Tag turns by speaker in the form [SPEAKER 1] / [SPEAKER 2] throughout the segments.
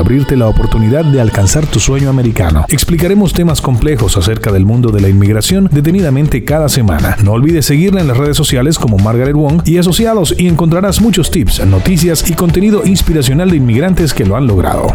[SPEAKER 1] abrirte la oportunidad de alcanzar tu sueño americano. Explicaremos temas complejos acerca del mundo de la inmigración detenidamente cada semana. No olvides seguirla en las redes sociales como Margaret Wong y asociados y encontrarás muchos tips, noticias y contenido inspiracional de inmigrantes que lo han logrado.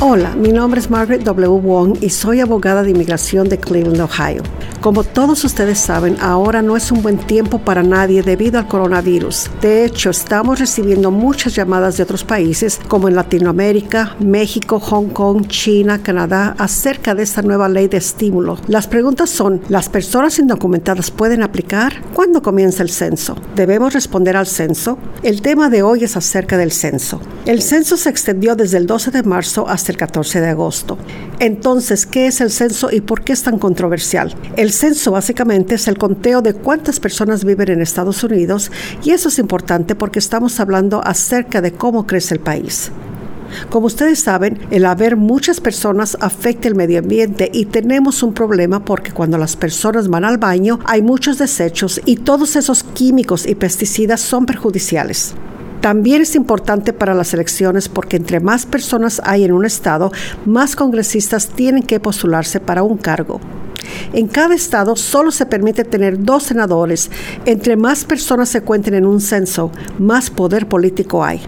[SPEAKER 2] Hola, mi nombre es Margaret W. Wong y soy abogada de inmigración de Cleveland, Ohio. Como todos ustedes saben, ahora no es un buen tiempo para nadie debido al coronavirus. De hecho, estamos recibiendo muchas llamadas de otros países, como en Latinoamérica, México, Hong Kong, China, Canadá, acerca de esta nueva ley de estímulo. Las preguntas son, ¿las personas indocumentadas pueden aplicar? ¿Cuándo comienza el censo? ¿Debemos responder al censo? El tema de hoy es acerca del censo. El censo se extendió desde el 12 de marzo hasta el 14 de agosto. Entonces, ¿qué es el censo y por qué es tan controversial? El censo básicamente es el conteo de cuántas personas viven en Estados Unidos y eso es importante porque estamos hablando acerca de cómo crece el país. Como ustedes saben, el haber muchas personas afecta el medio ambiente y tenemos un problema porque cuando las personas van al baño hay muchos desechos y todos esos químicos y pesticidas son perjudiciales. También es importante para las elecciones porque entre más personas hay en un estado, más congresistas tienen que postularse para un cargo. En cada estado solo se permite tener dos senadores. Entre más personas se cuenten en un censo, más poder político hay.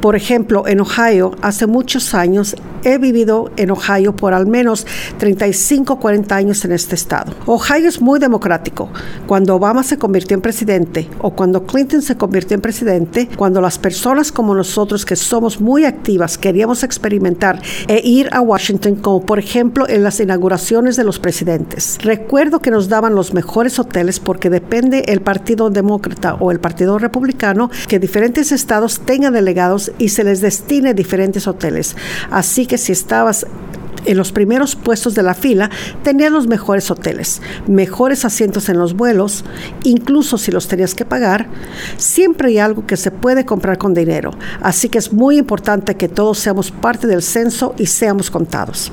[SPEAKER 2] Por ejemplo, en Ohio, hace muchos años, he vivido en Ohio por al menos 35, 40 años en este estado. Ohio es muy democrático. Cuando Obama se convirtió en presidente o cuando Clinton se convirtió en presidente, cuando las personas como nosotros que somos muy activas queríamos experimentar e ir a Washington, como por ejemplo en las inauguraciones de los presidentes. Recuerdo que nos daban los mejores hoteles porque depende el Partido Demócrata o el Partido Republicano que diferentes estados tengan delegados y se les destine diferentes hoteles. Así que si estabas en los primeros puestos de la fila tenían los mejores hoteles, mejores asientos en los vuelos, incluso si los tenías que pagar, siempre hay algo que se puede comprar con dinero. Así que es muy importante que todos seamos parte del censo y seamos contados.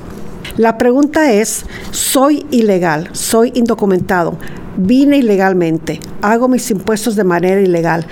[SPEAKER 2] La pregunta es, ¿soy ilegal? ¿Soy indocumentado? Vine ilegalmente, hago mis impuestos de manera ilegal,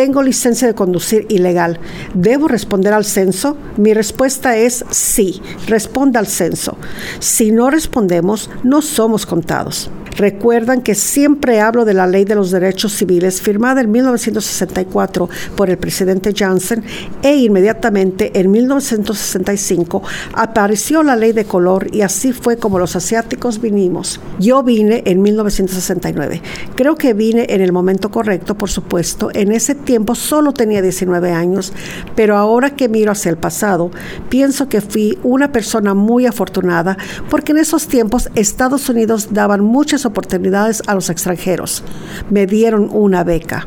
[SPEAKER 2] tengo licencia de conducir ilegal. ¿Debo responder al censo? Mi respuesta es sí, responda al censo. Si no respondemos, no somos contados. Recuerdan que siempre hablo de la Ley de los Derechos Civiles firmada en 1964 por el presidente Johnson e inmediatamente en 1965 apareció la ley de color y así fue como los asiáticos vinimos. Yo vine en 1969. Creo que vine en el momento correcto, por supuesto. En ese tiempo solo tenía 19 años, pero ahora que miro hacia el pasado, pienso que fui una persona muy afortunada porque en esos tiempos Estados Unidos daban muchas oportunidades a los extranjeros. Me dieron una beca.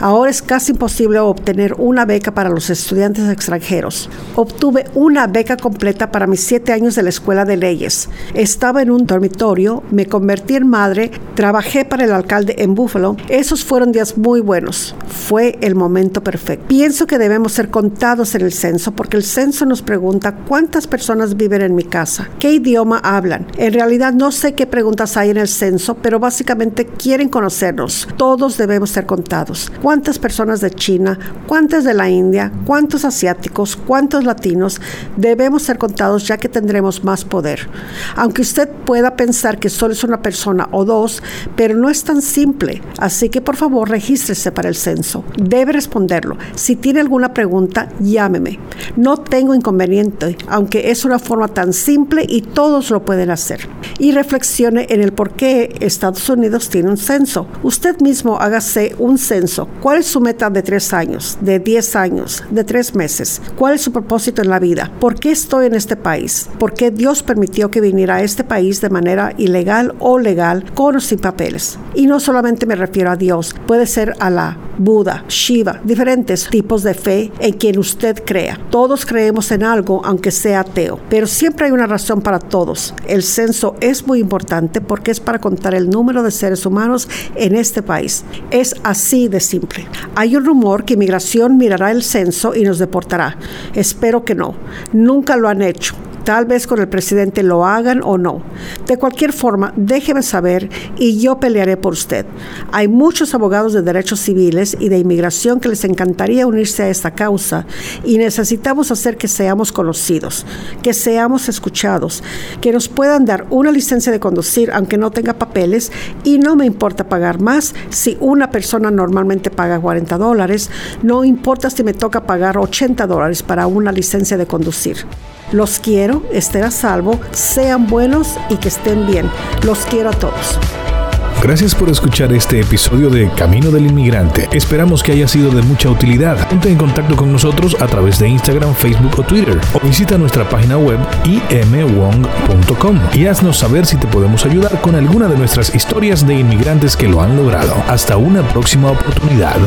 [SPEAKER 2] Ahora es casi imposible obtener una beca para los estudiantes extranjeros. Obtuve una beca completa para mis siete años de la escuela de leyes. Estaba en un dormitorio, me convertí en madre, trabajé para el alcalde en Buffalo. Esos fueron días muy buenos. Fue el momento perfecto. Pienso que debemos ser contados en el censo porque el censo nos pregunta cuántas personas viven en mi casa, qué idioma hablan. En realidad no sé qué preguntas hay en el censo, pero básicamente quieren conocernos. Todos debemos ser contados cuántas personas de China, cuántas de la India, cuántos asiáticos, cuántos latinos debemos ser contados ya que tendremos más poder. Aunque usted pueda pensar que solo es una persona o dos, pero no es tan simple. Así que por favor regístrese para el censo. Debe responderlo. Si tiene alguna pregunta, llámeme. No tengo inconveniente, aunque es una forma tan simple y todos lo pueden hacer. y reflexione en el por qué Estados Unidos tiene un censo. Usted mismo hágase un censo. ¿Cuál es su meta de tres años, de diez años, de tres meses? ¿Cuál es su propósito en la vida? ¿Por qué estoy en este país? ¿Por qué Dios permitió que viniera a este país de manera ilegal o legal, con o sin papeles? Y no solamente me refiero a Dios, puede ser a la Buda, Shiva, diferentes tipos de fe en quien usted crea. Todos creemos en algo, aunque sea ateo, pero siempre hay una razón para todos. El censo es muy importante porque es para contar el número de seres humanos en este país. Es así de simple. Hay un rumor que inmigración mirará el censo y nos deportará. Espero que no. Nunca lo han hecho. Tal vez con el presidente lo hagan o no. De cualquier forma, déjeme saber y yo pelearé por usted. Hay muchos abogados de derechos civiles y de inmigración que les encantaría unirse a esta causa y necesitamos hacer que seamos conocidos, que seamos escuchados, que nos puedan dar una licencia de conducir aunque no tenga papeles y no me importa pagar más si una persona normalmente paga 40 dólares, no importa si me toca pagar 80 dólares para una licencia de conducir. Los quiero, estén a salvo, sean buenos y que estén bien. Los quiero a todos.
[SPEAKER 1] Gracias por escuchar este episodio de Camino del Inmigrante. Esperamos que haya sido de mucha utilidad. Ponte en contacto con nosotros a través de Instagram, Facebook o Twitter o visita nuestra página web imwong.com y haznos saber si te podemos ayudar con alguna de nuestras historias de inmigrantes que lo han logrado. Hasta una próxima oportunidad.